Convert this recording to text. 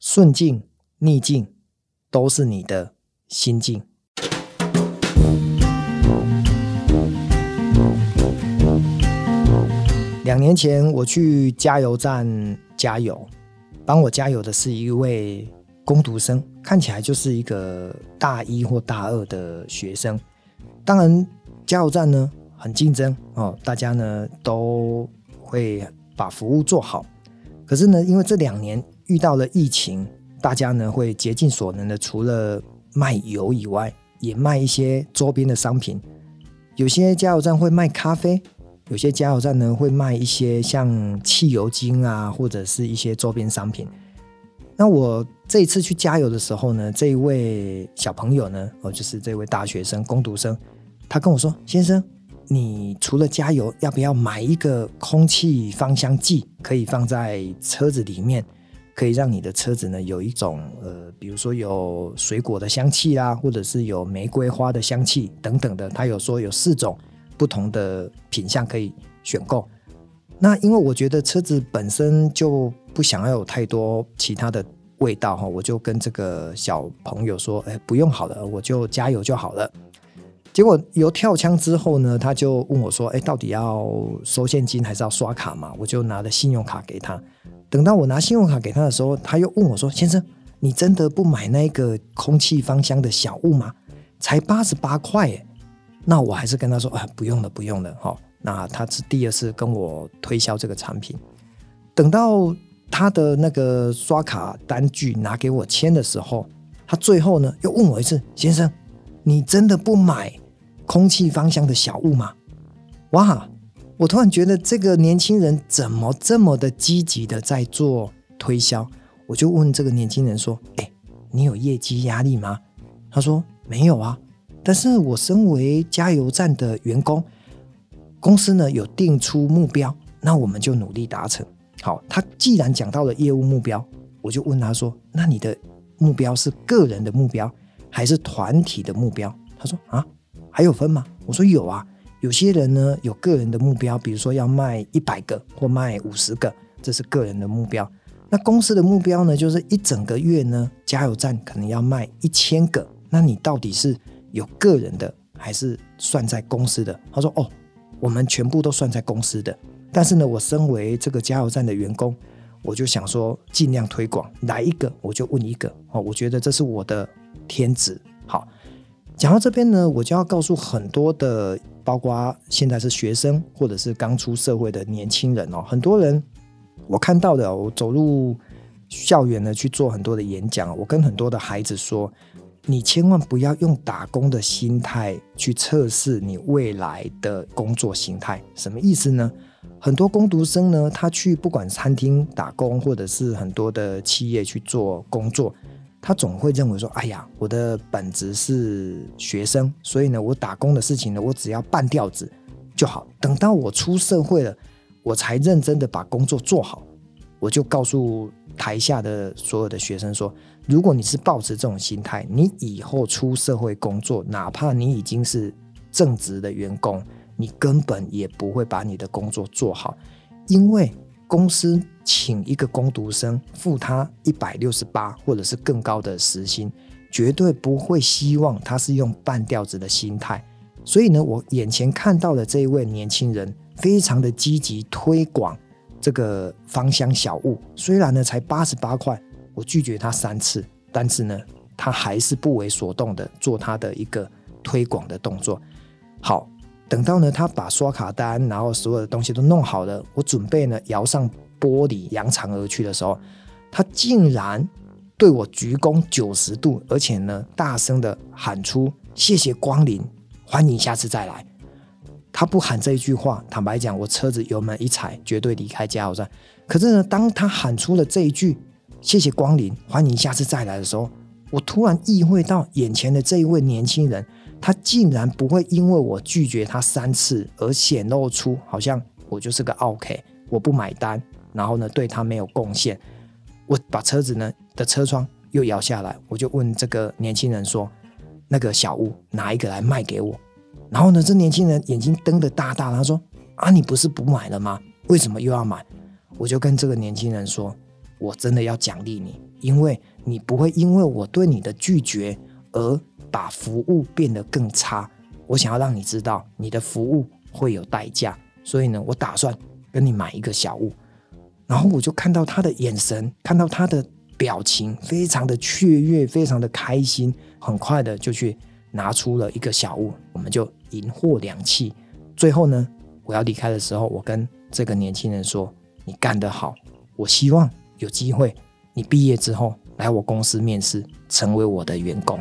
顺境逆境都是你的心境。两年前我去加油站加油，帮我加油的是一位工读生，看起来就是一个大一或大二的学生。当然，加油站呢很竞争哦，大家呢都会把服务做好。可是呢，因为这两年遇到了疫情，大家呢会竭尽所能的，除了卖油以外，也卖一些周边的商品。有些加油站会卖咖啡，有些加油站呢会卖一些像汽油精啊，或者是一些周边商品。那我这一次去加油的时候呢，这一位小朋友呢，哦，就是这位大学生工读生，他跟我说：“先生。”你除了加油，要不要买一个空气芳香剂，可以放在车子里面，可以让你的车子呢有一种呃，比如说有水果的香气啦，或者是有玫瑰花的香气等等的。他有说有四种不同的品相可以选购。那因为我觉得车子本身就不想要有太多其他的味道哈，我就跟这个小朋友说，哎，不用好了，我就加油就好了。结果油跳枪之后呢，他就问我说：“哎，到底要收现金还是要刷卡嘛？”我就拿了信用卡给他。等到我拿信用卡给他的时候，他又问我说：“先生，你真的不买那个空气芳香的小物吗？才八十八块耶。”那我还是跟他说：“啊，不用了，不用了。”哈，那他是第二次跟我推销这个产品。等到他的那个刷卡单据拿给我签的时候，他最后呢又问我一次：“先生，你真的不买？”空气芳香的小物吗？哇！我突然觉得这个年轻人怎么这么的积极的在做推销？我就问这个年轻人说：“哎，你有业绩压力吗？”他说：“没有啊，但是我身为加油站的员工，公司呢有定出目标，那我们就努力达成。”好，他既然讲到了业务目标，我就问他说：“那你的目标是个人的目标还是团体的目标？”他说：“啊。”还有分吗？我说有啊，有些人呢有个人的目标，比如说要卖一百个或卖五十个，这是个人的目标。那公司的目标呢，就是一整个月呢，加油站可能要卖一千个。那你到底是有个人的，还是算在公司的？他说哦，我们全部都算在公司的。但是呢，我身为这个加油站的员工，我就想说尽量推广，来一个我就问一个哦，我觉得这是我的天职。讲到这边呢，我就要告诉很多的，包括现在是学生或者是刚出社会的年轻人哦，很多人我看到的，我走入校园呢去做很多的演讲，我跟很多的孩子说，你千万不要用打工的心态去测试你未来的工作形态，什么意思呢？很多工读生呢，他去不管餐厅打工，或者是很多的企业去做工作。他总会认为说：“哎呀，我的本职是学生，所以呢，我打工的事情呢，我只要半吊子就好。等到我出社会了，我才认真的把工作做好。”我就告诉台下的所有的学生说：“如果你是抱持这种心态，你以后出社会工作，哪怕你已经是正职的员工，你根本也不会把你的工作做好，因为。”公司请一个工读生付他一百六十八或者是更高的时薪，绝对不会希望他是用半吊子的心态。所以呢，我眼前看到的这一位年轻人，非常的积极推广这个芳香小物。虽然呢才八十八块，我拒绝他三次，但是呢，他还是不为所动的做他的一个推广的动作。好。等到呢，他把刷卡单，然后所有的东西都弄好了，我准备呢摇上玻璃扬长而去的时候，他竟然对我鞠躬九十度，而且呢大声的喊出“谢谢光临，欢迎下次再来”。他不喊这一句话，坦白讲，我车子油门一踩，绝对离开加油站。可是呢，当他喊出了这一句“谢谢光临，欢迎下次再来”的时候，我突然意会到眼前的这一位年轻人。他竟然不会因为我拒绝他三次而显露出好像我就是个 O.K.，我不买单，然后呢对他没有贡献。我把车子呢的车窗又摇下来，我就问这个年轻人说：“那个小屋拿一个来卖给我？”然后呢，这年轻人眼睛瞪得大大，他说：“啊，你不是不买了吗？为什么又要买？”我就跟这个年轻人说：“我真的要奖励你，因为你不会因为我对你的拒绝而把服务变得更差。我想要让你知道，你的服务会有代价，所以呢，我打算跟你买一个小物。然后我就看到他的眼神，看到他的表情，非常的雀跃，非常的开心，很快的就去拿出了一个小物，我们就银货两讫。最后呢，我要离开的时候，我跟这个年轻人说：“你干得好，我希望有机会，你毕业之后来我公司面试，成为我的员工。”